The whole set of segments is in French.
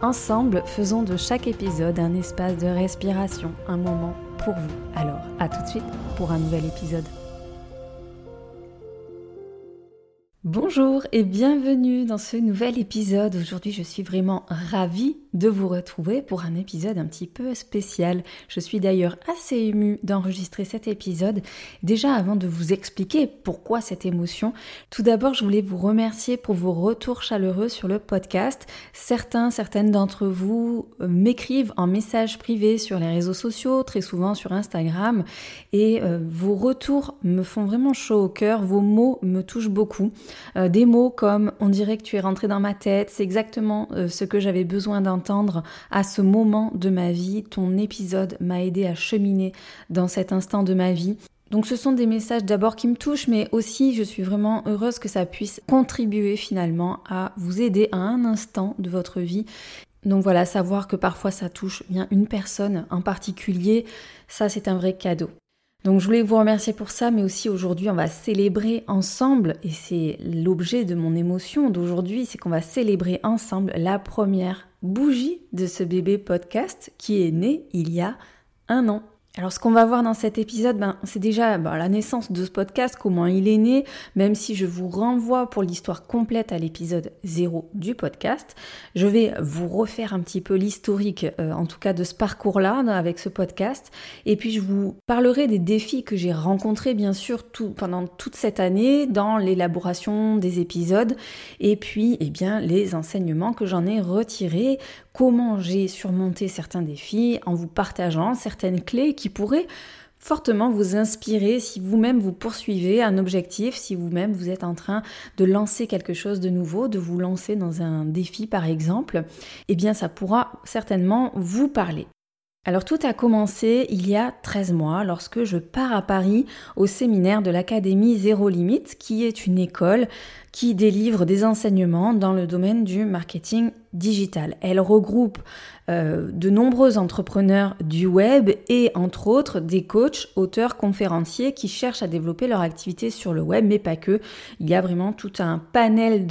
Ensemble, faisons de chaque épisode un espace de respiration, un moment pour vous. Alors, à tout de suite pour un nouvel épisode. Bonjour et bienvenue dans ce nouvel épisode. Aujourd'hui, je suis vraiment ravie de vous retrouver pour un épisode un petit peu spécial. Je suis d'ailleurs assez émue d'enregistrer cet épisode. Déjà, avant de vous expliquer pourquoi cette émotion, tout d'abord, je voulais vous remercier pour vos retours chaleureux sur le podcast. Certains, certaines d'entre vous euh, m'écrivent en message privé sur les réseaux sociaux, très souvent sur Instagram, et euh, vos retours me font vraiment chaud au cœur. Vos mots me touchent beaucoup. Euh, des mots comme on dirait que tu es rentré dans ma tête, c'est exactement ce que j'avais besoin d'entendre à ce moment de ma vie. Ton épisode m'a aidé à cheminer dans cet instant de ma vie. Donc ce sont des messages d'abord qui me touchent, mais aussi je suis vraiment heureuse que ça puisse contribuer finalement à vous aider à un instant de votre vie. Donc voilà, savoir que parfois ça touche bien une personne en particulier, ça c'est un vrai cadeau. Donc je voulais vous remercier pour ça, mais aussi aujourd'hui on va célébrer ensemble, et c'est l'objet de mon émotion d'aujourd'hui, c'est qu'on va célébrer ensemble la première bougie de ce bébé podcast qui est né il y a un an. Alors ce qu'on va voir dans cet épisode, ben, c'est déjà ben, la naissance de ce podcast, comment il est né, même si je vous renvoie pour l'histoire complète à l'épisode 0 du podcast. Je vais vous refaire un petit peu l'historique, euh, en tout cas de ce parcours-là avec ce podcast. Et puis je vous parlerai des défis que j'ai rencontrés bien sûr pendant toute cette année dans l'élaboration des épisodes. Et puis eh bien, les enseignements que j'en ai retirés comment j'ai surmonté certains défis en vous partageant certaines clés qui pourraient fortement vous inspirer si vous-même vous poursuivez un objectif, si vous-même vous êtes en train de lancer quelque chose de nouveau, de vous lancer dans un défi par exemple, eh bien ça pourra certainement vous parler. Alors tout a commencé il y a 13 mois lorsque je pars à Paris au séminaire de l'Académie Zéro Limite qui est une école qui délivre des enseignements dans le domaine du marketing digital. Elle regroupe euh, de nombreux entrepreneurs du web et entre autres des coachs, auteurs, conférenciers qui cherchent à développer leur activité sur le web, mais pas que. Il y a vraiment tout un panel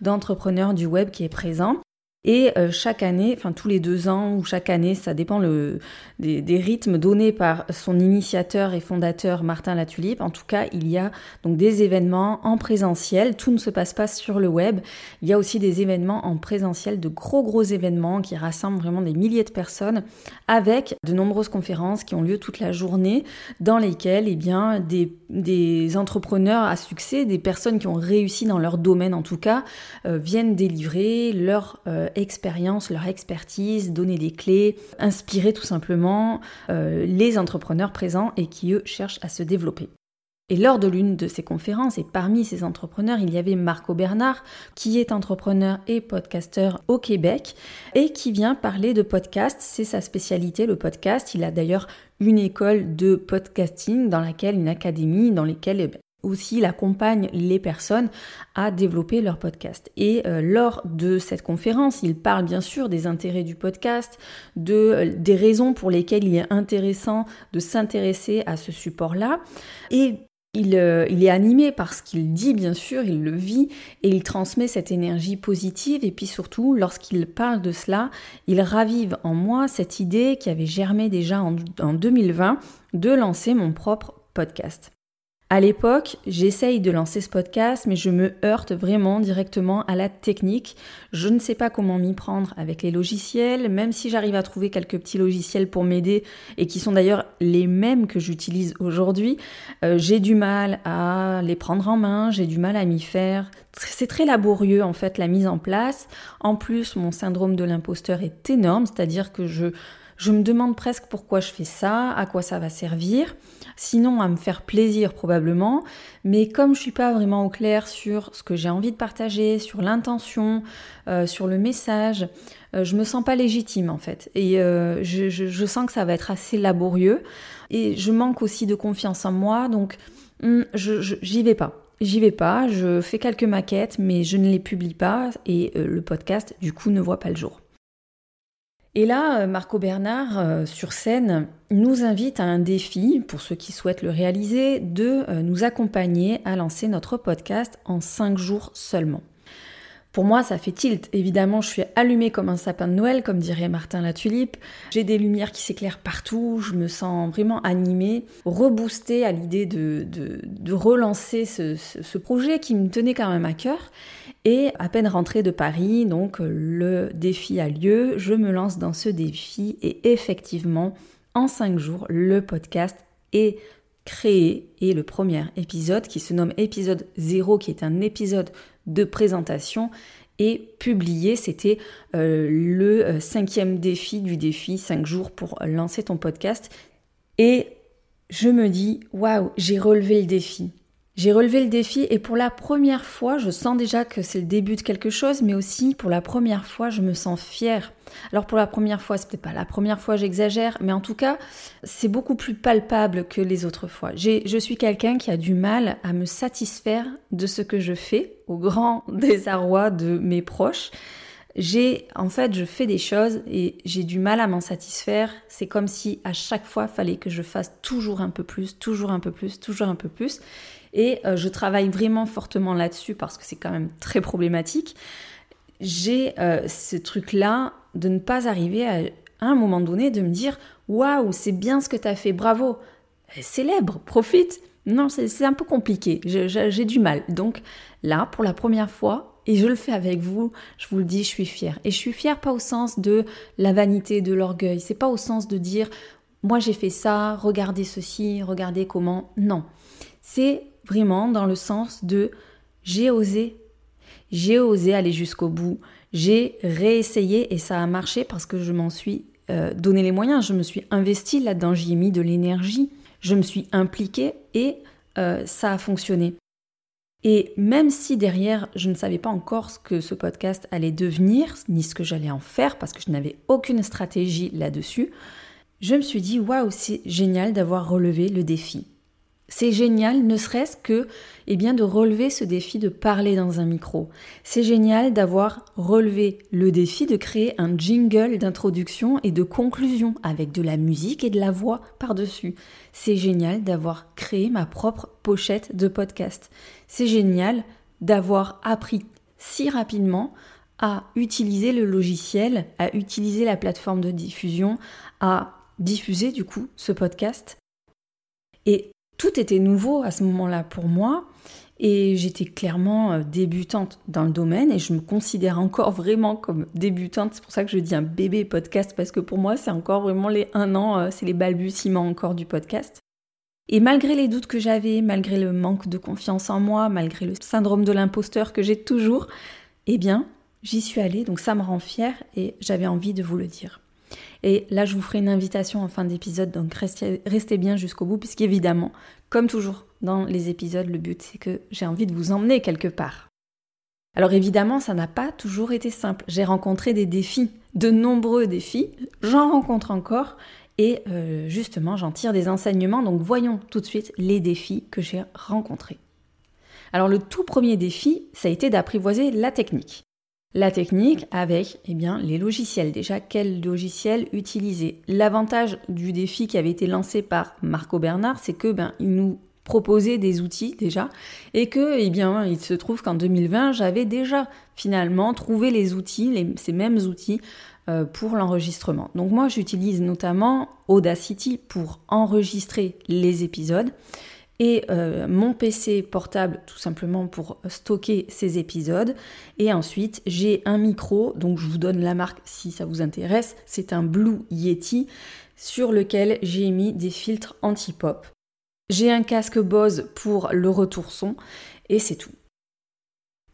d'entrepreneurs du web qui est présent. Et euh, chaque année, enfin tous les deux ans ou chaque année, ça dépend des, rythmes donnés par son initiateur et fondateur Martin Latulipe. En tout cas, il y a donc des événements en présentiel. Tout ne se passe pas sur le web. Il y a aussi des événements en présentiel, de gros gros événements qui rassemblent vraiment des milliers de personnes, avec de nombreuses conférences qui ont lieu toute la journée, dans lesquelles eh bien des, des entrepreneurs à succès, des personnes qui ont réussi dans leur domaine en tout cas, euh, viennent délivrer leur euh, expérience, leur expertise, donner des clés, inspirer tout simplement euh, les entrepreneurs présents et qui eux cherchent à se développer. Et lors de l'une de ces conférences, et parmi ces entrepreneurs, il y avait Marco Bernard, qui est entrepreneur et podcasteur au Québec, et qui vient parler de podcast. C'est sa spécialité, le podcast. Il a d'ailleurs une école de podcasting dans laquelle, une académie dans laquelle eh aussi il accompagne les personnes à développer leur podcast. Et euh, lors de cette conférence, il parle bien sûr des intérêts du podcast, euh, des raisons pour lesquelles il est intéressant de s'intéresser à ce support-là. Et il, euh, il, est animé par ce qu'il dit, bien sûr, il le vit et il transmet cette énergie positive. Et puis surtout, lorsqu'il parle de cela, il ravive en moi cette idée qui avait germé déjà en 2020 de lancer mon propre podcast. À l'époque, j'essaye de lancer ce podcast, mais je me heurte vraiment directement à la technique. Je ne sais pas comment m'y prendre avec les logiciels, même si j'arrive à trouver quelques petits logiciels pour m'aider et qui sont d'ailleurs les mêmes que j'utilise aujourd'hui. Euh, j'ai du mal à les prendre en main, j'ai du mal à m'y faire. C'est très laborieux en fait la mise en place. En plus, mon syndrome de l'imposteur est énorme, c'est-à-dire que je Je me demande presque pourquoi je fais ça, à quoi ça va servir. Sinon, à me faire plaisir probablement. Mais comme je suis pas vraiment au clair sur ce que j'ai envie de partager, sur l'intention, euh, sur le message, euh, je me sens pas légitime en fait. Et euh, je, sens que ça va être assez laborieux. Et je manque aussi de confiance en moi. Donc, je j'y vais pas. J'y vais pas, je fais quelques maquettes, mais je ne les publie pas et le podcast, du coup, ne voit pas le jour. Et là, euh, Marco Bernard, euh, sur scène, nous invite à un défi, pour ceux qui souhaitent le réaliser, de euh, nous accompagner à lancer notre podcast en 5 jours seulement. Pour moi, ça fait tilt. Évidemment, je suis allumée comme un sapin de Noël, comme dirait Martin Latulipe. J'ai des lumières qui s'éclairent partout. Je me sens vraiment animée, reboostée à l'idée de, relancer ce, ce, projet qui me tenait quand même à cœur. Et à peine rentrée de Paris, donc le défi a lieu. Je me lance dans ce défi et effectivement, en cinq jours, le podcast est créé et le premier épisode qui se nomme épisode 0 qui est un épisode de présentation et publié. C'était euh, le euh, cinquième défi du défi 5 jours pour lancer ton podcast. Et je me dis, waouh, j'ai relevé le défi. J'ai relevé le défi et pour la première fois, je sens déjà que c'est le début de quelque chose, mais aussi pour la première fois, je me sens fière. Alors pour la première fois, c'est peut-être pas la première fois, j'exagère, mais en tout cas, c'est beaucoup plus palpable que les autres fois. Je suis quelqu'un qui a du mal à me satisfaire de ce que je fais, au grand désarroi de mes proches. J'ai, en fait, je fais des choses et j'ai du mal à m'en satisfaire. C'est comme si à chaque fois, fallait que je fasse toujours un peu plus, toujours un peu plus, toujours un peu plus. Et euh, je travaille vraiment fortement là-dessus parce que c'est quand même très problématique. J'ai euh, ce truc-là de ne pas arriver à, un moment donné de me dire Waouh, c'est bien ce que tu as fait, bravo, célèbre, profite. Non, c'est un peu compliqué, j'ai du mal. Donc là, pour la première fois, et je le fais avec vous, je vous le dis, je suis fière. Et je suis fière pas au sens de la vanité, de l'orgueil, c'est pas au sens de dire moi j'ai fait ça, regardez ceci, regardez comment. Non, c'est vraiment dans le sens de j'ai osé, j'ai osé aller jusqu'au bout, j'ai réessayé et ça a marché parce que je m'en suis euh, donné les moyens, je me suis investi là-dedans, j'y ai mis de l'énergie, je me suis impliquée et euh, ça a fonctionné. Et même si derrière, je ne savais pas encore ce que ce podcast allait devenir, ni ce que j'allais en faire, parce que je n'avais aucune stratégie là-dessus, je me suis dit, waouh, c'est génial d'avoir relevé le défi. C'est génial, ne serait-ce que eh bien, de relever ce défi de parler dans un micro. C'est génial d'avoir relevé le défi de créer un jingle d'introduction et de conclusion avec de la musique et de la voix par-dessus. C'est génial d'avoir créé ma propre pochette de podcast. C'est génial d'avoir appris si rapidement à utiliser le logiciel, à utiliser la plateforme de diffusion, à diffuser du coup ce podcast. Et tout était nouveau à ce moment-là pour moi et j'étais clairement euh, débutante dans le domaine et je me considère encore vraiment comme débutante. C'est pour ça que je dis un bébé podcast parce que pour moi c'est encore vraiment les un an, euh, c'est les balbutiements encore du podcast. Et malgré les doutes que j'avais, malgré le manque de confiance en moi, malgré le syndrome de l'imposteur que j'ai toujours, eh bien, j'y suis allée, donc ça me rend fière et j'avais envie de vous le dire. Et là, je vous ferai une invitation en fin d'épisode, donc restez, bien jusqu'au bout, puisqu'évidemment, comme toujours dans les épisodes, le but c'est que j'ai envie de vous emmener quelque part. Alors évidemment, ça n'a pas toujours été simple. J'ai rencontré des défis, de nombreux défis, j'en rencontre encore, et euh, justement, j'en tire des enseignements, donc voyons tout de suite les défis que j'ai rencontrés. Alors le tout premier défi, ça a été d'apprivoiser la technique. La technique avec eh bien, les logiciels. Déjà, quel logiciel utiliser? L'avantage du défi qui avait été lancé par Marco Bernard, c'est que ben, il nous proposait des outils déjà et que eh bien, il se trouve qu'en 2020, j'avais déjà finalement trouvé les outils, ces mêmes outils euh, pour l'enregistrement. Donc moi, j'utilise notamment Audacity pour enregistrer les épisodes et euh, mon PC portable tout simplement pour stocker ces épisodes. Et ensuite, j'ai un micro, donc je vous donne la marque si ça vous intéresse. C'est un Blue Yeti sur lequel j'ai mis des filtres anti-pop. J'ai un casque Bose pour le retour son et c'est tout.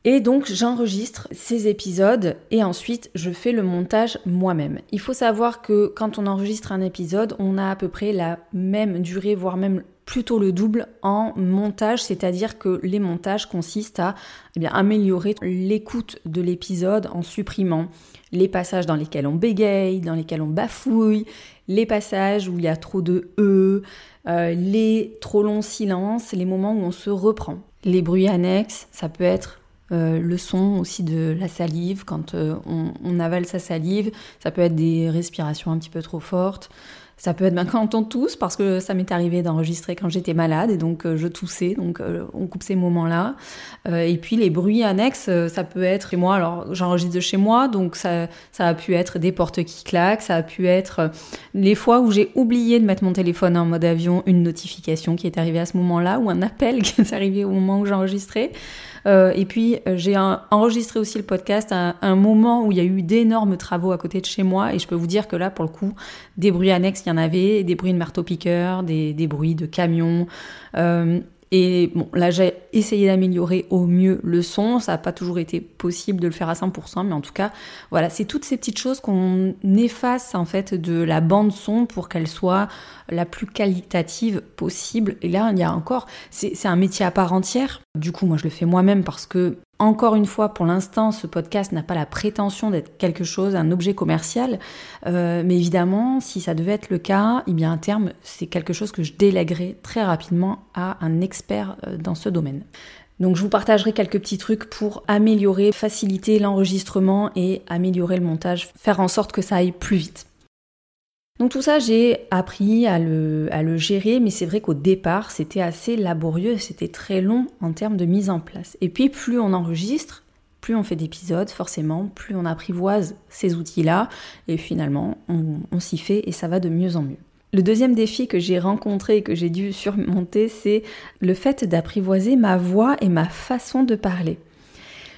Et donc j'enregistre ces épisodes et ensuite je fais le montage moi-même. Il faut savoir que quand on enregistre un épisode, on a à peu près la même durée, voire même plutôt le double en montage, c'est-à-dire que les montages consistent à eh améliorer l'écoute de l'épisode en supprimant les passages dans lesquels on bégaye, dans lesquels on bafouille, les passages où il y a trop de E, euh, les trop longs silences, les moments où on se reprend. Les bruits annexes, ça peut être euh, le son aussi de la salive quand euh, on, avale sa salive, ça peut être des respirations un petit peu trop fortes, ça peut être quand on tousse parce que ça m'est arrivé d'enregistrer quand j'étais malade et donc euh, je toussais, donc on coupe ces moments-là. et puis les bruits annexes, ça peut être, et moi alors j'enregistre de chez moi, donc ça, ça a pu être des portes qui claquent, ça a pu être les fois où j'ai oublié de mettre mon téléphone en mode avion, une notification qui est arrivée à ce moment-là ou un appel qui est arrivé au moment où j'enregistrais. Euh, et puis euh, j'ai enregistré aussi le podcast à un moment où il y a eu d'énormes travaux à côté de chez moi et je peux vous dire que là pour le coup des bruits annexes il y en avait, des bruits de marteau-piqueur, des, des, bruits de camions. Euh, et bon, là, j'ai essayé d'améliorer au mieux le son. Ça n'a pas toujours été possible de le faire à 100%, mais en tout cas, voilà, c'est toutes ces petites choses qu'on efface en fait de la bande son pour qu'elle soit la plus qualitative possible. Et là, il y a encore, c'est un métier à part entière. Du coup, moi, je le fais moi-même parce que encore une fois, pour l'instant, ce podcast n'a pas la prétention d'être quelque chose, un objet commercial, euh, mais évidemment, si ça devait être le cas, eh bien à terme, c'est quelque chose que je délèguerai très rapidement à un expert euh, dans ce domaine. Donc je vous partagerai quelques petits trucs pour améliorer, faciliter l'enregistrement et améliorer le montage, faire en sorte que ça aille plus vite. Donc tout ça, j'ai appris à le, gérer, mais c'est vrai qu'au départ, c'était assez laborieux, c'était très long en termes de mise en place. Et puis plus on enregistre, plus on fait d'épisodes, forcément, plus on apprivoise ces outils-là, et finalement, on s'y fait et ça va de mieux en mieux. Le deuxième défi que j'ai rencontré et que j'ai dû surmonter, c'est le fait d'apprivoiser ma voix et ma façon de parler.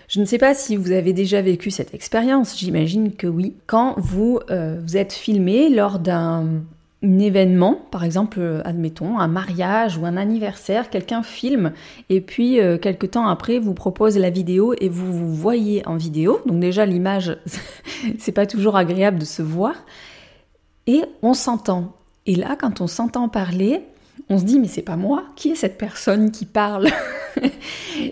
Je ne sais pas si vous avez déjà vécu cette expérience, j'imagine que oui. Quand vous, euh, vous êtes filmé lors d'un événement, par exemple, euh, admettons, un mariage ou un anniversaire, quelqu'un filme et puis euh, quelques temps après vous propose la vidéo et vous vous voyez en vidéo. Donc déjà l'image, c'est pas toujours agréable de se voir et on s'entend. Et là, quand on s'entend parler, on se dit mais c'est pas moi, qui est cette personne qui parle?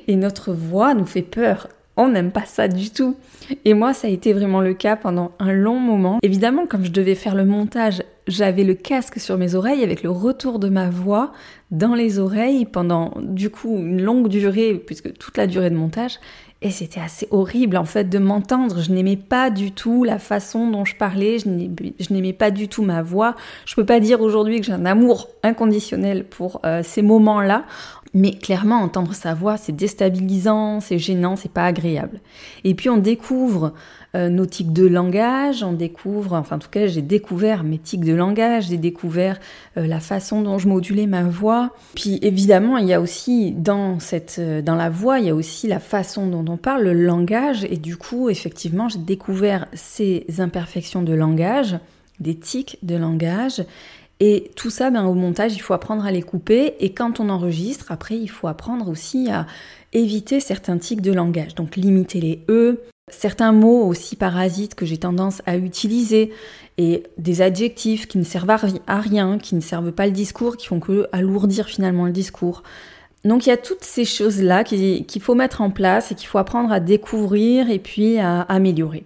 Et notre voix nous fait peur on n'aime pas ça du tout. Et moi, ça a été vraiment le cas pendant un long moment. Évidemment, comme je devais faire le montage, j'avais le casque sur mes oreilles avec le retour de ma voix dans les oreilles pendant du coup une longue durée, puisque toute la durée de montage. Et c'était assez horrible en fait de m'entendre. Je n'aimais pas du tout la façon dont je parlais, je n'aimais pas du tout ma voix. Je peux pas dire aujourd'hui que j'ai un amour inconditionnel pour euh, ces moments-là. Mais clairement, entendre sa voix, c'est déstabilisant, c'est gênant, c'est pas agréable. Et puis on découvre euh, nos tics de langage, on découvre, enfin en tout cas j'ai découvert mes tics de langage, j'ai découvert euh, la façon dont je modulais ma voix. Puis évidemment, il y a aussi dans cette, euh, dans la voix, il y a aussi la façon dont on parle, le langage. Et du coup, effectivement, j'ai découvert ces imperfections de langage, des tics de langage. Et tout ça, ben, au montage, il faut apprendre à les couper. Et quand on enregistre, après, il faut apprendre aussi à éviter certains tics de langage. Donc limiter les E, certains mots aussi parasites que j'ai tendance à utiliser, et des adjectifs qui ne servent à rien, qui ne servent pas le discours, qui font que alourdir finalement le discours. Donc il y a toutes ces choses-là qu'il faut mettre en place et qu'il faut apprendre à découvrir et puis à améliorer.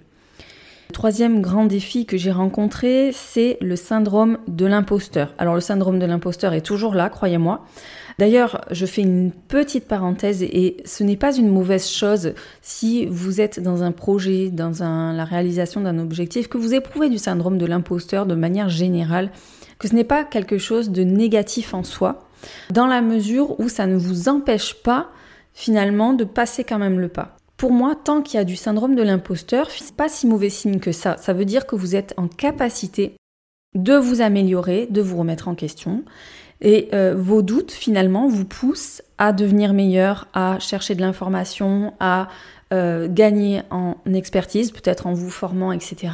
Le troisième grand défi que j'ai rencontré, c'est le syndrome de l'imposteur. Alors le syndrome de l'imposteur est toujours là, croyez-moi. D'ailleurs, je fais une petite parenthèse et ce n'est pas une mauvaise chose si vous êtes dans un projet, dans la réalisation d'un objectif, que vous éprouvez du syndrome de l'imposteur de manière générale, que ce n'est pas quelque chose de négatif en soi, dans la mesure où ça ne vous empêche pas finalement de passer quand même le pas. Pour moi, tant qu'il y a du syndrome de l'imposteur, c'est pas si mauvais signe que ça. Ça veut dire que vous êtes en capacité de vous améliorer, de vous remettre en question. Et euh, vos doutes, finalement, vous poussent à devenir meilleur, à chercher de l'information, à euh, gagner en expertise, peut-être en vous formant, etc.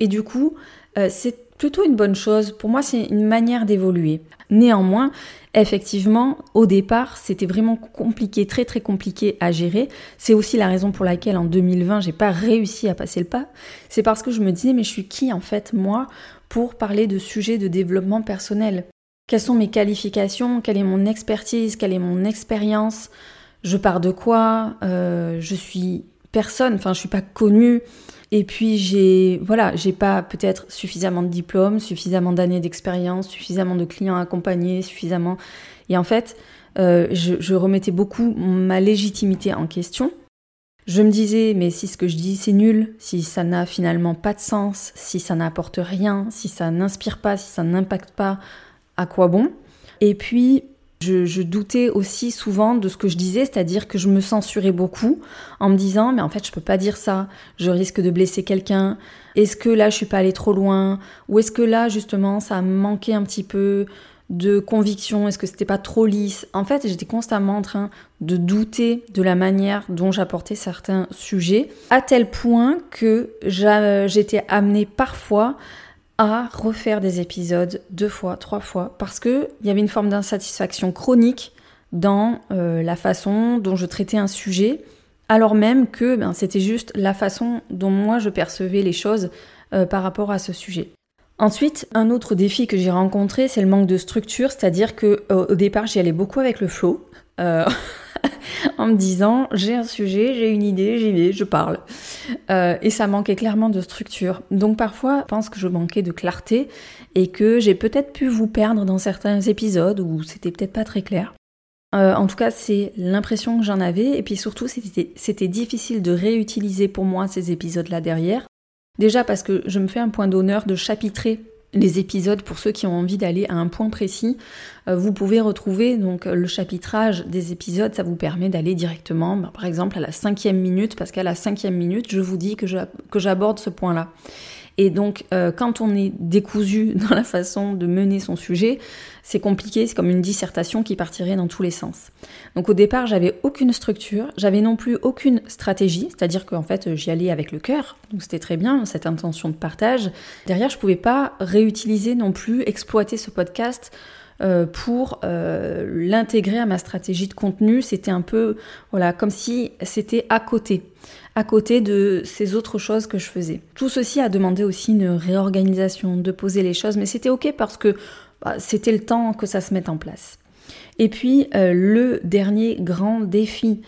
Et du coup, euh, c'est plutôt une bonne chose. Pour moi, c'est une manière d'évoluer. Néanmoins, effectivement, au départ, c'était vraiment compliqué, très très compliqué à gérer. C'est aussi la raison pour laquelle en 2020, j'ai pas réussi à passer le pas. C'est parce que je me disais, mais je suis qui en fait, moi, pour parler de sujets de développement personnel? Quelles sont mes qualifications? Quelle est mon expertise? Quelle est mon expérience? Je pars de quoi? Euh, Je suis personne, enfin, je suis pas connue. Et puis j'ai voilà, j'ai pas peut-être suffisamment de diplômes, suffisamment d'années d'expérience, suffisamment de clients accompagnés, suffisamment. Et en fait, euh, je, remettais beaucoup ma légitimité en question. Je me disais, mais si ce que je dis c'est nul, si ça n'a finalement pas de sens, si ça n'apporte rien, si ça n'inspire pas, si ça n'impacte pas, à quoi bon. Et puis, je, doutais aussi souvent de ce que je disais, c'est-à-dire que je me censurais beaucoup en me disant mais en fait je peux pas dire ça, je risque de blesser quelqu'un. Est-ce que là je suis pas allée trop loin? Ou est-ce que là justement ça manquait un petit peu de conviction, est-ce que c'était pas trop lisse? En fait, j'étais constamment en train de douter de la manière dont j'apportais certains sujets, à tel point que j'étais amenée parfois à refaire des épisodes deux fois, trois fois, parce qu'il y avait une forme d'insatisfaction chronique dans euh, la façon dont je traitais un sujet, alors même que ben, c'était juste la façon dont moi je percevais les choses euh, par rapport à ce sujet. Ensuite, un autre défi que j'ai rencontré, c'est le manque de structure, c'est-à-dire que au départ, j'y allais beaucoup avec le flow. En me disant j'ai un sujet, j'ai une idée, j'y vais, je parle. Euh, et ça manquait clairement de structure. Donc parfois, je pense que je manquais de clarté et que j'ai peut-être pu vous perdre dans certains épisodes où c'était peut-être pas très clair. Euh, en tout cas, c'est l'impression que j'en avais. Et puis surtout, c'était difficile de réutiliser pour moi ces épisodes-là derrière. Déjà parce que je me fais un point d'honneur de chapitrer les épisodes pour ceux qui ont envie d'aller à un point précis. Euh, vous pouvez retrouver donc le chapitrage des épisodes, ça vous permet d'aller directement, bah, par exemple à la cinquième minute, parce qu'à la cinquième minute, je vous dis que j'aborde ce point-là. Et donc, euh, quand on est décousu dans la façon de mener son sujet, c'est compliqué, c'est comme une dissertation qui partirait dans tous les sens. Donc au départ, j'avais aucune structure, j'avais non plus aucune stratégie, c'est-à-dire qu'en fait, j'y allais avec le cœur, donc c'était très bien, cette intention de partage. Derrière, je pouvais pas réutiliser non plus, exploiter ce podcast euh, pour euh, l'intégrer à ma stratégie de contenu. C'était un peu, voilà, comme si c'était à côté à côté de ces autres choses que je faisais. Tout ceci a demandé aussi une réorganisation, de poser les choses, mais c'était ok parce que bah, c'était le temps que ça se mette en place. Et puis euh, le dernier grand défi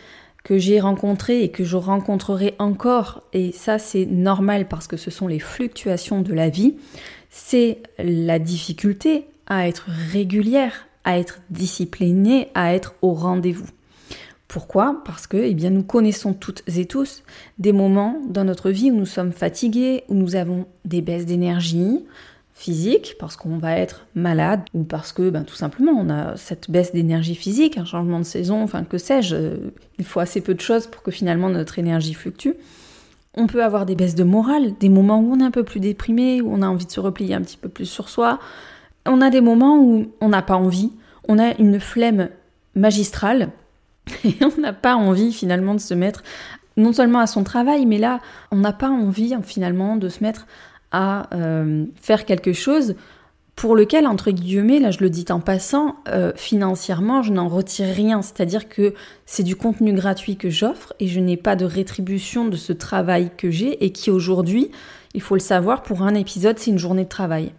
que j'ai rencontré et que je rencontrerai encore, et ça c'est normal parce que ce sont les fluctuations de la vie, c'est la difficulté à être régulière, à être disciplinée, à être au rendez-vous. Pourquoi? Parce que eh bien, nous connaissons toutes et tous des moments dans notre vie où nous sommes fatigués, où nous avons des baisses d'énergie physique, parce qu'on va être malade, ou parce que ben, tout simplement on a cette baisse d'énergie physique, un changement de saison, enfin que sais-je, euh, il faut assez peu de choses pour que finalement notre énergie fluctue. On peut avoir des baisses de morale, des moments où on est un peu plus déprimé, où on a envie de se replier un petit peu plus sur soi. On a des moments où on n'a pas envie, on a une flemme magistrale, Et on n'a pas envie finalement de se mettre non seulement à son travail, mais là, on n'a pas envie finalement de se mettre à euh, faire quelque chose pour lequel, entre guillemets, là je le dis en passant, euh, financièrement, je n'en retire rien. C'est-à-dire que c'est du contenu gratuit que j'offre et je n'ai pas de rétribution de ce travail que j'ai et qui aujourd'hui, il faut le savoir, pour un épisode, c'est une journée de travail.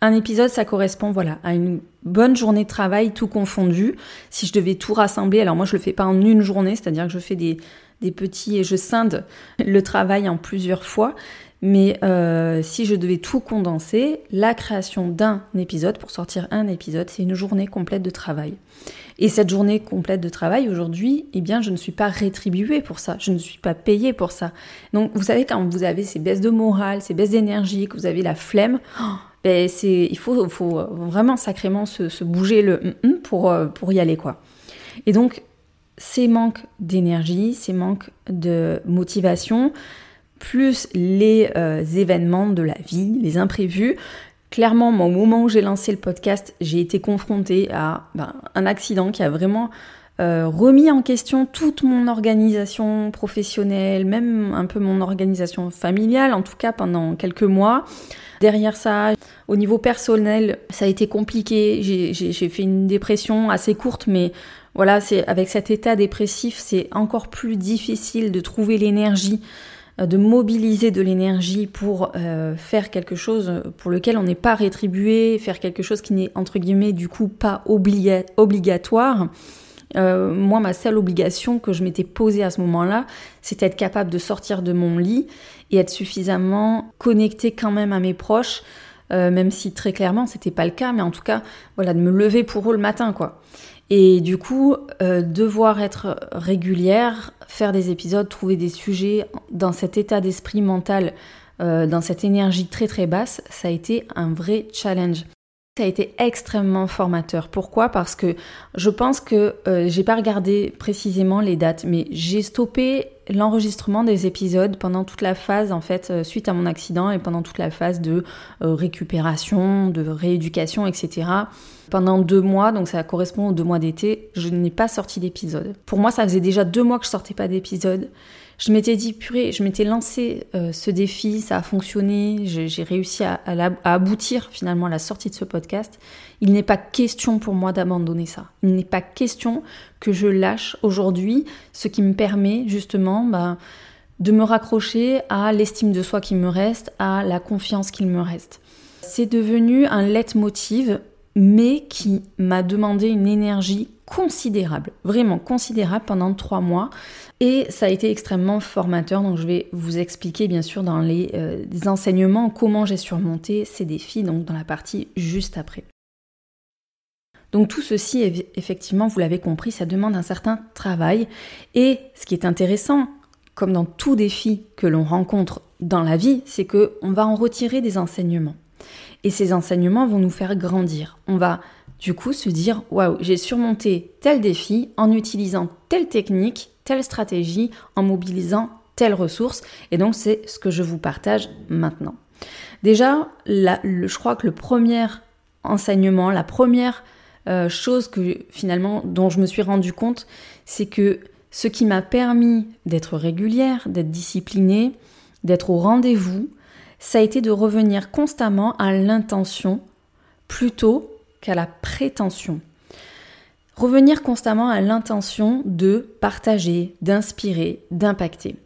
Un épisode, ça correspond voilà à une bonne journée de travail tout confondu. Si je devais tout rassembler, alors moi je le fais pas en une journée, c'est-à-dire que je fais des, petits et je scinde le travail en plusieurs fois. Mais euh, si je devais tout condenser, la création d'un épisode, pour sortir un épisode, c'est une journée complète de travail. Et cette journée complète de travail, aujourd'hui, eh bien, je ne suis pas rétribuée pour ça, je ne suis pas payée pour ça. Donc, vous savez, quand vous avez ces baisses de morale, ces baisses d'énergie, que vous avez la flemme, oh, ben il faut, faut vraiment sacrément se, bouger le pour, euh, pour y aller, quoi. Et donc, ces manques d'énergie, ces manques de motivation, plus les euh, événements de la vie, les imprévus. Clairement, au moment où j'ai lancé le podcast, j'ai été confrontée à ben, un accident qui a vraiment euh, remis en question toute mon organisation professionnelle, même un peu mon organisation familiale, en tout cas pendant quelques mois. Derrière ça, Au niveau personnel, ça a été compliqué. J'ai fait une dépression assez courte, mais voilà, c'est avec cet état dépressif, c'est encore plus difficile de trouver l'énergie, euh, de mobiliser de l'énergie pour euh, faire quelque chose pour lequel on n'est pas rétribué, faire quelque chose qui n'est entre guillemets du coup pas obligatoire. Euh, moi, ma seule obligation que je m'étais posée à ce moment-là, c'était être capable de sortir de mon lit et être suffisamment connecté quand même à mes proches, même si très clairement c'était pas le cas, mais en tout cas, voilà, de me lever pour eux le matin, quoi. Et du coup, euh, devoir être régulière, faire des épisodes, trouver des sujets dans cet état d'esprit mental, euh, dans cette énergie très très basse, ça a été un vrai challenge. Ça a été extrêmement formateur. Pourquoi? Parce que je pense que euh, j'ai pas regardé précisément les dates, mais j'ai stoppé l'enregistrement des épisodes pendant toute la phase en fait suite à mon accident et pendant toute la phase de récupération, de rééducation, etc. Pendant deux mois, donc ça correspond aux deux mois d'été, je n'ai pas sorti d'épisode. Pour moi, ça faisait déjà deux mois que je sortais pas d'épisode. Je m'étais dit, purée, je m'étais lancé euh, ce défi, ça a fonctionné, j'ai réussi à, aboutir finalement à la sortie de ce podcast. Il n'est pas question pour moi d'abandonner ça. Il n'est pas question que je lâche aujourd'hui ce qui me permet justement bah, de me raccrocher à l'estime de soi qui me reste, à la confiance qu'il me reste. C'est devenu un leitmotiv mais qui m'a demandé une énergie considérable, vraiment considérable pendant trois mois. Et ça a été extrêmement formateur, donc je vais vous expliquer bien sûr dans les, euh, enseignements comment j'ai surmonté ces défis, donc dans la partie juste après. Donc tout ceci, effectivement, vous l'avez compris, ça demande un certain travail. Et ce qui est intéressant, comme dans tout défi que l'on rencontre dans la vie, c'est qu'on va en retirer des enseignements. Et ces enseignements vont nous faire grandir. On va du coup se dire waouh, j'ai surmonté tel défi en utilisant telle technique, telle stratégie, en mobilisant telle ressource. Et donc c'est ce que je vous partage maintenant. Déjà, je crois que le premier enseignement, la première euh, chose que finalement dont je me suis rendu compte, c'est que ce qui m'a permis d'être régulière, d'être disciplinée, d'être au rendez-vous, ça a été de revenir constamment à l'intention plutôt qu'à la prétention. Revenir constamment à l'intention de partager, d'inspirer, d'impacter.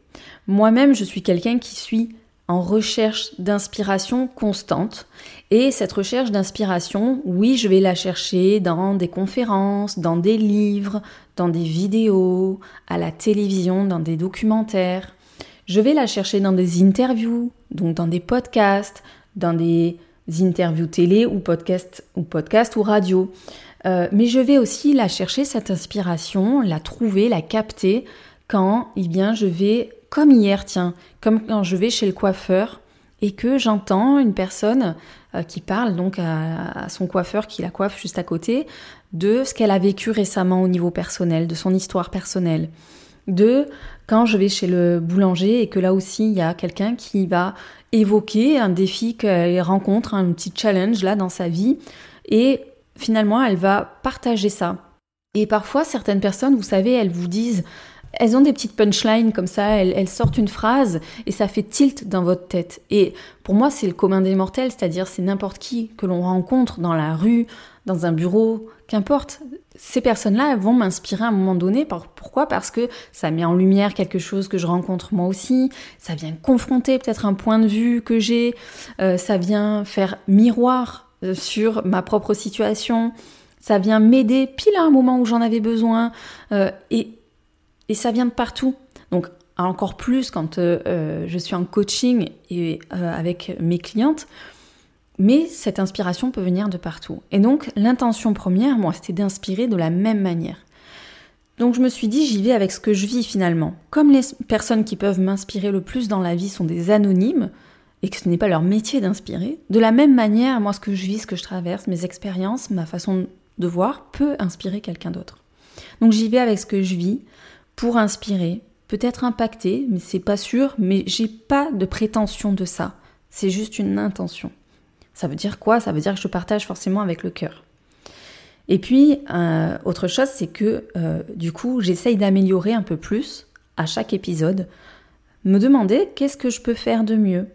Moi-même, je suis quelqu'un qui suis en recherche d'inspiration constante. Et cette recherche d'inspiration, oui, je vais la chercher dans des conférences, dans des livres, dans des vidéos, à la télévision, dans des documentaires. Je vais la chercher dans des interviews, donc dans des podcasts, dans des interviews télé ou podcasts ou, podcast ou radio. Euh, mais je vais aussi la chercher, cette inspiration, la trouver, la capter quand eh bien, je vais, comme hier, tiens, comme quand je vais chez le coiffeur et que j'entends une personne euh, qui parle donc à, son coiffeur qui la coiffe juste à côté de ce qu'elle a vécu récemment au niveau personnel, de son histoire personnelle, de quand je vais chez le boulanger et que là aussi il y a quelqu'un qui va évoquer un défi qu'elle rencontre, un petit challenge là dans sa vie et finalement elle va partager ça. Et parfois certaines personnes, vous savez, elles vous disent elles ont des petites punchlines comme ça, elles, sortent une phrase et ça fait tilt dans votre tête. Et pour moi, c'est le commun des mortels, c'est-à-dire c'est n'importe qui que l'on rencontre dans la rue, dans un bureau, qu'importe. Ces personnes-là vont m'inspirer à un moment donné. Pourquoi? Parce que ça met en lumière quelque chose que je rencontre moi aussi, ça vient confronter peut-être un point de vue que j'ai, euh, ça vient faire miroir euh, sur ma propre situation, ça vient m'aider pile à un moment où j'en avais besoin. Euh, et ça vient de partout. Donc encore plus quand je suis en coaching et avec mes clientes. Mais cette inspiration peut venir de partout. Et donc l'intention première, moi, c'était d'inspirer de la même manière. Donc je me suis dit, j'y vais avec ce que je vis finalement. Comme les personnes qui peuvent m'inspirer le plus dans la vie sont des anonymes, et que ce n'est pas leur métier d'inspirer, de la même manière, moi, ce que je vis, ce que je traverse, mes expériences, ma façon de voir, peut inspirer quelqu'un d'autre. Donc j'y vais avec ce que je vis, pour inspirer, peut-être impacter, mais c'est pas sûr, mais j'ai pas de prétention de ça. C'est juste une intention. Ça veut dire quoi? Ça veut dire que je partage forcément avec le cœur. Et puis, euh, autre chose, c'est que euh, du coup, j'essaye d'améliorer un peu plus à chaque épisode, me demander qu'est-ce que je peux faire de mieux,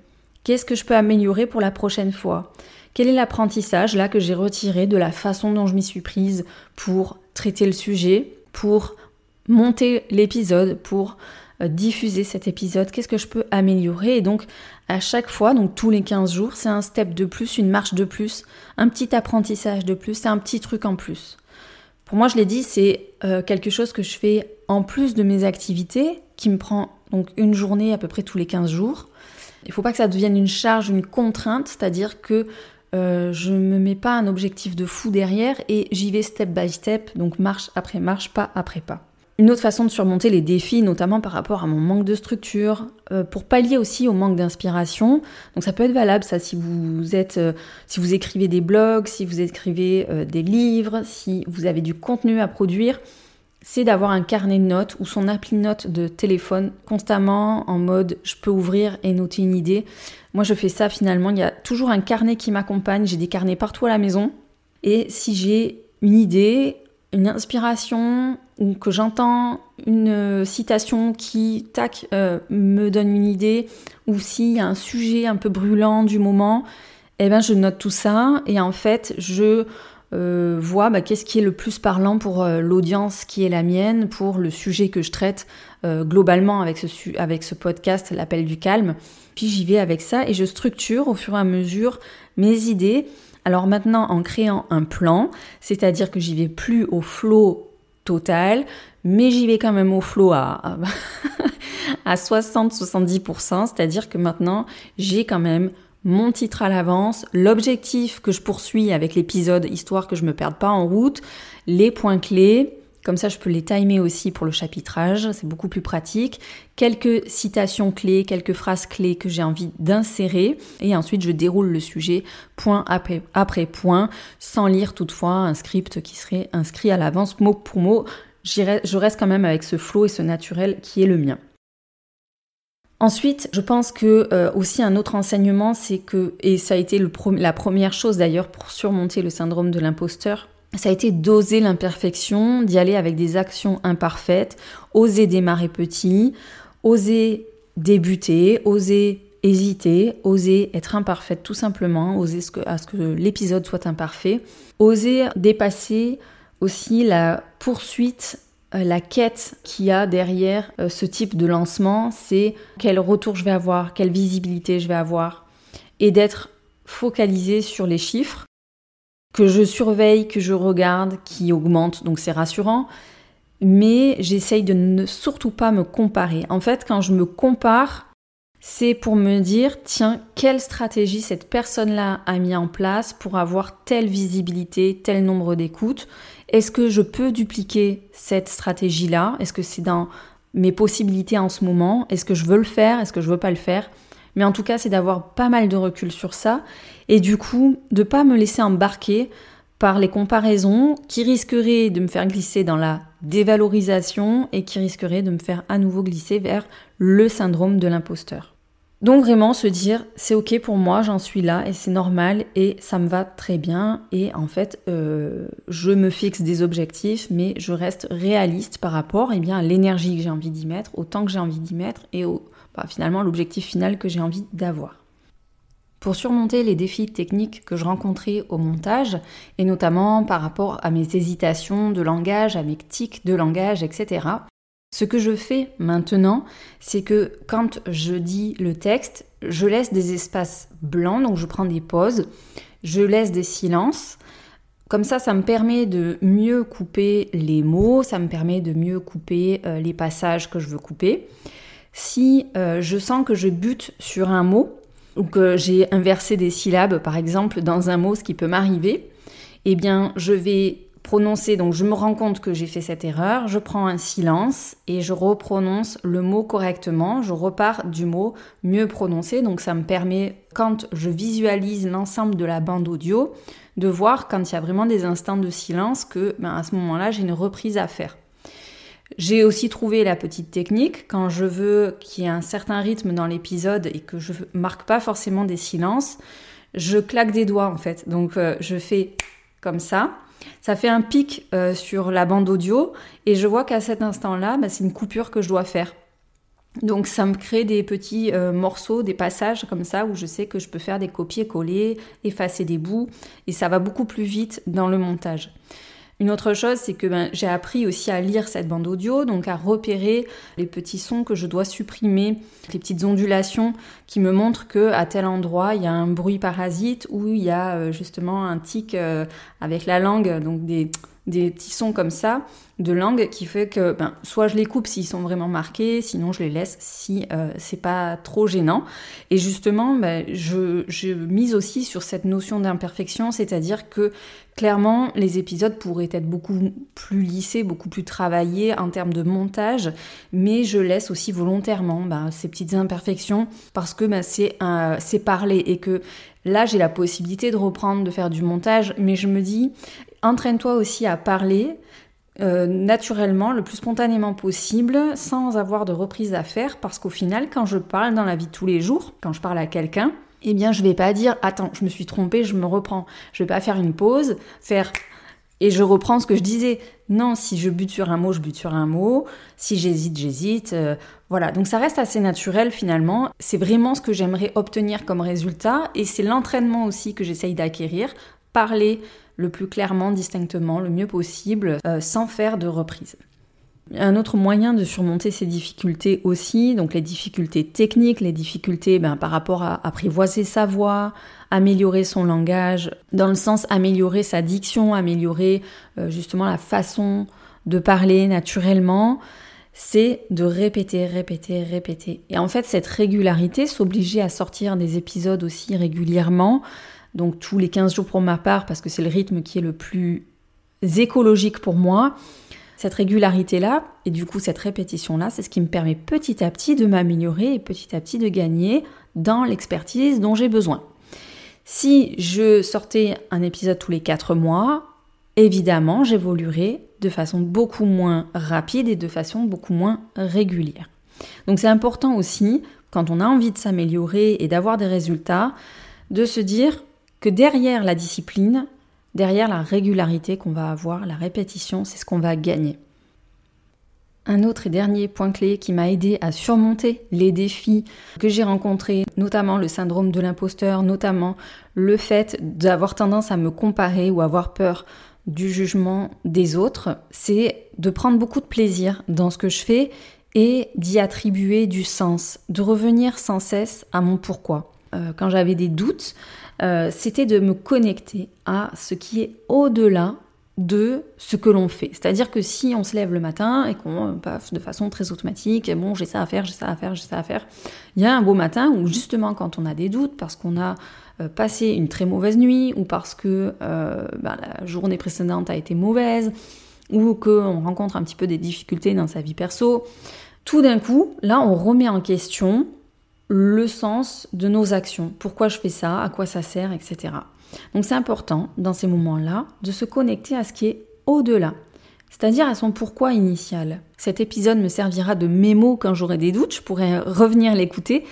Qu'est-ce que je peux améliorer pour la prochaine fois? Quel est l'apprentissage là que j'ai retiré de la façon dont je m'y suis prise pour traiter le sujet, pour monter l'épisode, pour diffuser cet épisode, qu'est-ce que je peux améliorer? Et donc à chaque fois, donc tous les 15 jours, c'est un step de plus, une marche de plus, un petit apprentissage de plus, c'est un petit truc en plus. Pour moi, je l'ai dit, c'est euh, quelque chose que je fais en plus de mes activités, qui me prend donc une journée à peu près tous les 15 jours. Il ne faut pas que ça devienne une charge, une contrainte, c'est-à-dire que euh, je ne me mets pas un objectif de fou derrière et j'y vais step by step, donc marche après marche, pas après pas. Une autre façon de surmonter les défis, notamment par rapport à mon manque de structure, euh, pour pallier aussi au manque d'inspiration. Donc ça peut être valable ça si vous êtes, euh, si vous écrivez des blogs, si vous écrivez euh, des livres, si vous avez du contenu à produire, c'est d'avoir un carnet de notes ou son appli note de téléphone constamment en mode je peux ouvrir et noter une idée. Moi je fais ça finalement, il y a toujours un carnet qui m'accompagne, j'ai des carnets partout à la maison. Et si j'ai une idée, une inspiration ou que j'entends une euh, citation qui, tac, euh, me donne une idée, ou s'il y a un sujet un peu brûlant du moment, eh ben je note tout ça et en fait je euh, vois bah, qu'est-ce qui est le plus parlant pour l'audience qui est la mienne, pour le sujet que je traite globalement avec ce, podcast, l'appel du calme. Puis j'y vais avec ça et je structure au fur et à mesure mes idées alors maintenant, en créant un plan, c'est-à-dire que j'y vais plus au flow total, mais j'y vais quand même au flow à, à 60-70%, c'est-à-dire que maintenant, j'ai quand même mon titre à l'avance, l'objectif que je poursuis avec l'épisode, histoire que je me perde pas en route, les points clés, comme ça, je peux les timer aussi pour le chapitrage, c'est beaucoup plus pratique. Quelques citations clés, quelques phrases clés que j'ai envie d'insérer. Et ensuite, je déroule le sujet point après, point, sans lire toutefois un script qui serait inscrit à l'avance mot pour mot. Je reste quand même avec ce flow et ce naturel qui est le mien. Ensuite, je pense que euh, aussi un autre enseignement, c'est que, et ça a été la première chose d'ailleurs pour surmonter le syndrome de l'imposteur, ça a été d'oser l'imperfection, d'y aller avec des actions imparfaites, oser démarrer petit, oser débuter, oser hésiter, oser être imparfaite tout simplement, oser que, à ce que l'épisode soit imparfait, oser dépasser aussi la poursuite, euh, la quête qu'il y a derrière euh, ce type de lancement, c'est quel retour je vais avoir, quelle visibilité je vais avoir, et d'être focalisé sur les chiffres que je surveille, que je regarde, qui augmente, donc c'est rassurant. Mais j'essaye de ne surtout pas me comparer. En fait, quand je me compare, c'est pour me dire, tiens, quelle stratégie cette personne-là a mis en place pour avoir telle visibilité, tel nombre d'écoutes. Est-ce que je peux dupliquer cette stratégie-là? Est-ce que c'est dans mes possibilités en ce moment? Est-ce que je veux le faire? Est-ce que je veux pas le faire? Mais en tout cas, c'est d'avoir pas mal de recul sur ça et du coup de pas me laisser embarquer par les comparaisons qui risqueraient de me faire glisser dans la dévalorisation et qui risqueraient de me faire à nouveau glisser vers le syndrome de l'imposteur. Donc vraiment se dire c'est ok pour moi, j'en suis là et c'est normal et ça me va très bien et en fait euh, je me fixe des objectifs mais je reste réaliste par rapport eh bien, à l'énergie que j'ai envie d'y mettre, au temps que j'ai envie d'y mettre et au, bah, finalement l'objectif final que j'ai envie d'avoir. Pour surmonter les défis techniques que je rencontrais au montage, et notamment par rapport à mes hésitations de langage, à mes tics de langage, etc., ce que je fais maintenant, c'est que quand je dis le texte, je laisse des espaces blancs, donc je prends des pauses, je laisse des silences. Comme ça, ça me permet de mieux couper les mots, ça me permet de mieux couper euh, les passages que je veux couper. Si euh, je sens que je bute sur un mot, ou que j'ai inversé des syllabes, par exemple, dans un mot, ce qui peut m'arriver, eh bien, je vais prononcer, donc je me rends compte que j'ai fait cette erreur, je prends un silence et je reprononce le mot correctement, je repars du mot mieux prononcé, donc ça me permet, quand je visualise l'ensemble de la bande audio, de voir quand il y a vraiment des instants de silence que ben, à ce moment-là, j'ai une reprise à faire. J'ai aussi trouvé la petite technique quand je veux qu'il y ait un certain rythme dans l'épisode et que je marque pas forcément des silences, je claque des doigts en fait. Donc euh, je fais comme ça. Ça fait un pic euh, sur la bande audio et je vois qu'à cet instant-là, bah, c'est une coupure que je dois faire. Donc ça me crée des petits euh, morceaux, des passages comme ça où je sais que je peux faire des copier-coller, effacer des bouts et ça va beaucoup plus vite dans le montage. Une autre chose, c'est que ben, j'ai appris aussi à lire cette bande audio, donc à repérer les petits sons que je dois supprimer, les petites ondulations qui me montrent que à tel endroit il y a un bruit parasite ou il y a euh, justement un tic euh, avec la langue, donc des des petits sons comme ça de langue qui fait que ben, soit je les coupe s'ils sont vraiment marqués, sinon je les laisse si euh, c'est pas trop gênant. Et justement, ben, je, je mise aussi sur cette notion d'imperfection, c'est-à-dire que clairement les épisodes pourraient être beaucoup plus lissés, beaucoup plus travaillés en termes de montage, mais je laisse aussi volontairement ben, ces petites imperfections parce que ben, c'est c'est parler et que Là, j'ai la possibilité de reprendre, de faire du montage, mais je me dis, entraîne-toi aussi à parler euh, naturellement, le plus spontanément possible, sans avoir de reprise à faire, parce qu'au final, quand je parle dans la vie de tous les jours, quand je parle à quelqu'un, eh bien, je vais pas dire attends, je me suis trompée, je me reprends. Je vais pas faire une pause, faire et je reprends ce que je disais. Non, si je bute sur un mot, je bute sur un mot. Si j'hésite, j'hésite. Euh, voilà, donc ça reste assez naturel finalement. C'est vraiment ce que j'aimerais obtenir comme résultat et c'est l'entraînement aussi que j'essaye d'acquérir. Parler le plus clairement, distinctement, le mieux possible, euh, sans faire de reprise. Un autre moyen de surmonter ces difficultés aussi, donc les difficultés techniques, les difficultés ben, par rapport à apprivoiser sa voix, améliorer son langage, dans le sens améliorer sa diction, améliorer euh, justement la façon de parler naturellement, c'est de répéter, répéter, répéter. Et en fait, cette régularité, s'obliger à sortir des épisodes aussi régulièrement, donc tous les 15 jours pour ma part, parce que c'est le rythme qui est le plus écologique pour moi. Cette régularité-là, et du coup cette répétition-là, c'est ce qui me permet petit à petit de m'améliorer et petit à petit de gagner dans l'expertise dont j'ai besoin. Si je sortais un épisode tous les 4 mois, évidemment, j'évoluerai de façon beaucoup moins rapide et de façon beaucoup moins régulière. Donc c'est important aussi, quand on a envie de s'améliorer et d'avoir des résultats, de se dire que derrière la discipline, derrière la régularité qu'on va avoir, la répétition, c'est ce qu'on va gagner. Un autre et dernier point clé qui m'a aidé à surmonter les défis que j'ai rencontrés, notamment le syndrome de l'imposteur, notamment le fait d'avoir tendance à me comparer ou avoir peur du jugement des autres, c'est de prendre beaucoup de plaisir dans ce que je fais et d'y attribuer du sens, de revenir sans cesse à mon pourquoi. Euh, quand j'avais des doutes, euh, c'était de me connecter à ce qui est au-delà de ce que l'on fait. C'est-à-dire que si on se lève le matin et qu'on passe de façon très automatique, bon j'ai ça à faire, j'ai ça à faire, j'ai ça à faire, il y a un beau matin où justement quand on a des doutes, parce qu'on a euh, passé une très mauvaise nuit, ou parce que ben, la journée précédente a été mauvaise, ou qu'on rencontre un petit peu des difficultés dans sa vie perso, tout d'un coup, là on remet en question le sens de nos actions. Pourquoi je fais ça, à quoi ça sert, etc. Donc c'est important dans ces moments-là de se connecter à ce qui est au-delà, c'est-à-dire à son pourquoi initial. Cet épisode me servira de mémo quand j'aurai des doutes, je pourrais revenir l'écouter,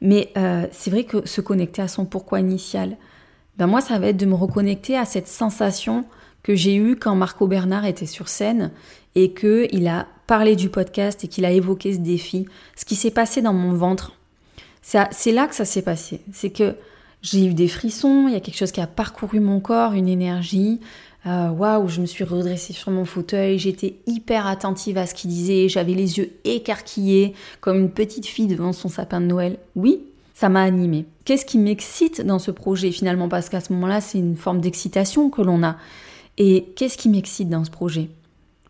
mais euh, c'est vrai que se connecter à son pourquoi initial, ben moi ça va être de me reconnecter à cette sensation que j'ai eue quand Marco Bernard était sur scène et qu'il a parlé du podcast et qu'il a évoqué ce défi, ce qui s'est passé dans mon ventre c'est là que ça s'est passé. C'est que j'ai eu des frissons, il y a quelque chose qui a parcouru mon corps, une énergie. Euh, waouh, je me suis redressée sur mon fauteuil, j'étais hyper attentive à ce qu'il disait, j'avais les yeux écarquillés comme une petite fille devant son sapin de Noël. Oui, ça m'a animée. Qu'est-ce qui m'excite dans ce projet finalement? Parce qu'à ce moment-là, c'est une forme d'excitation que l'on a. Et qu'est-ce qui m'excite dans ce projet?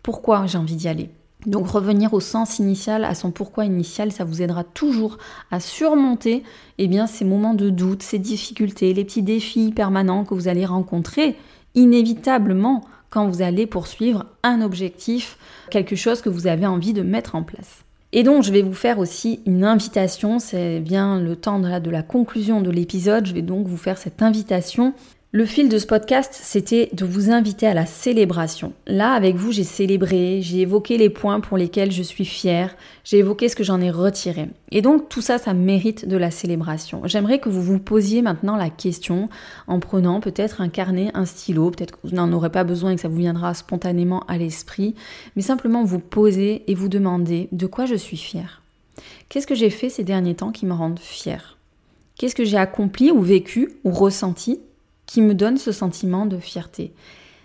Pourquoi j'ai envie d'y aller? Donc revenir au sens initial, à son pourquoi initial, ça vous aidera toujours à surmonter eh bien, ces moments de doute, ces difficultés, les petits défis permanents que vous allez rencontrer inévitablement quand vous allez poursuivre un objectif, quelque chose que vous avez envie de mettre en place. Et donc je vais vous faire aussi une invitation, c'est bien le temps de la, de la conclusion de l'épisode, je vais donc vous faire cette invitation le fil de ce podcast, c'était de vous inviter à la célébration. Là, avec vous, j'ai célébré, j'ai évoqué les points pour lesquels je suis fière, j'ai évoqué ce que j'en ai retiré. Et donc, tout ça, ça mérite de la célébration. J'aimerais que vous vous posiez maintenant la question en prenant peut-être un carnet, un stylo, peut-être que vous n'en aurez pas besoin et que ça vous viendra spontanément à l'esprit, mais simplement vous poser et vous demander de quoi je suis fière. Qu'est-ce que j'ai fait ces derniers temps qui me rendent fière? Qu'est-ce que j'ai accompli ou vécu ou ressenti qui me donne ce sentiment de fierté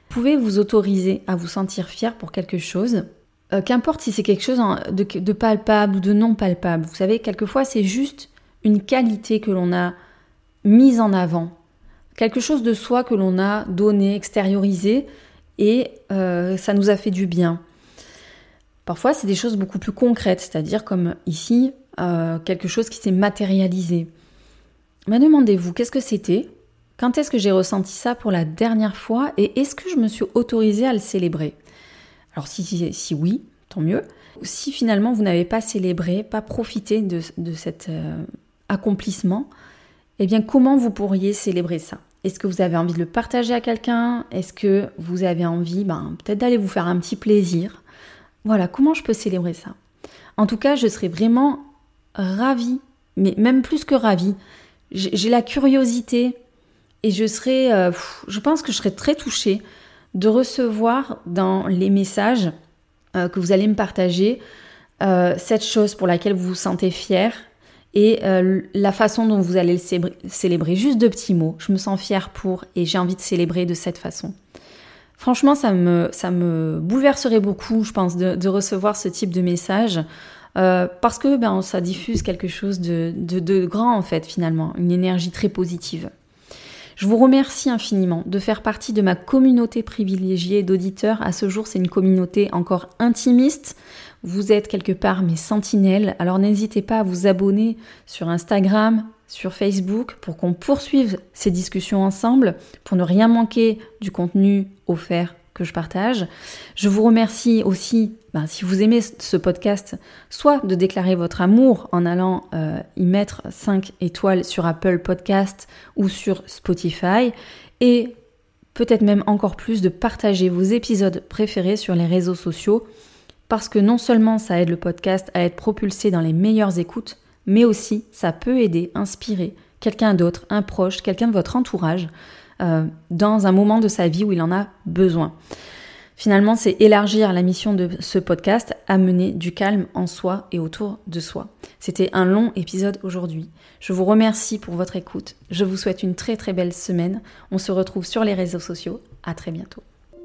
Vous pouvez vous autoriser à vous sentir fier pour quelque chose, euh, qu'importe si c'est quelque chose de, palpable ou de non palpable. Vous savez, quelquefois c'est juste une qualité que l'on a mise en avant, quelque chose de soi que l'on a donné, extériorisé, et euh, ça nous a fait du bien. Parfois, c'est des choses beaucoup plus concrètes, c'est-à-dire comme ici, euh, quelque chose qui s'est matérialisé. Mais demandez-vous, qu'est-ce que c'était Quand est-ce que j'ai ressenti ça pour la dernière fois Et est-ce que je me suis autorisée à le célébrer? Alors si, si, oui, tant mieux. Si finalement vous n'avez pas célébré, pas profité de, cet euh, accomplissement, eh bien comment vous pourriez célébrer ça? Est-ce que vous avez envie de le partager à quelqu'un? Est-ce que vous avez envie ben, peut-être d'aller vous faire un petit plaisir? Voilà, comment je peux célébrer ça? En tout cas, je serais vraiment ravie, mais même plus que ravie. J'ai la curiosité et je serais, euh, je pense que je serais très touchée de recevoir dans les messages euh, que vous allez me partager euh, cette chose pour laquelle vous vous sentez fier, et la façon dont vous allez le célébrer. Juste deux petits mots. Je me sens fière pour et j'ai envie de célébrer de cette façon. Franchement, ça me, ça me bouleverserait beaucoup, je pense, de, recevoir ce type de message. Parce que ben, ça diffuse quelque chose de, de, de, grand en fait finalement, une énergie très positive. Je vous remercie infiniment de faire partie de ma communauté privilégiée d'auditeurs. À ce jour, c'est une communauté encore intimiste. Vous êtes quelque part mes sentinelles, alors n'hésitez pas à vous abonner sur Instagram, sur Facebook, pour qu'on poursuive ces discussions ensemble, pour ne rien manquer du contenu offert que je partage. Je vous remercie aussi, ben, si vous aimez ce podcast, soit de déclarer votre amour en allant euh, y mettre 5 étoiles sur Apple Podcast ou sur Spotify, et peut-être même encore plus de partager vos épisodes préférés sur les réseaux sociaux parce que non seulement ça aide le podcast à être propulsé dans les meilleures écoutes, mais aussi ça peut aider, inspirer quelqu'un d'autre, un proche, quelqu'un de votre entourage, euh, dans un moment de sa vie où il en a besoin. Finalement, c'est élargir la mission de ce podcast, amener du calme en soi et autour de soi. C'était un long épisode aujourd'hui. Je vous remercie pour votre écoute. Je vous souhaite une très très belle semaine. On se retrouve sur les réseaux sociaux. À très bientôt.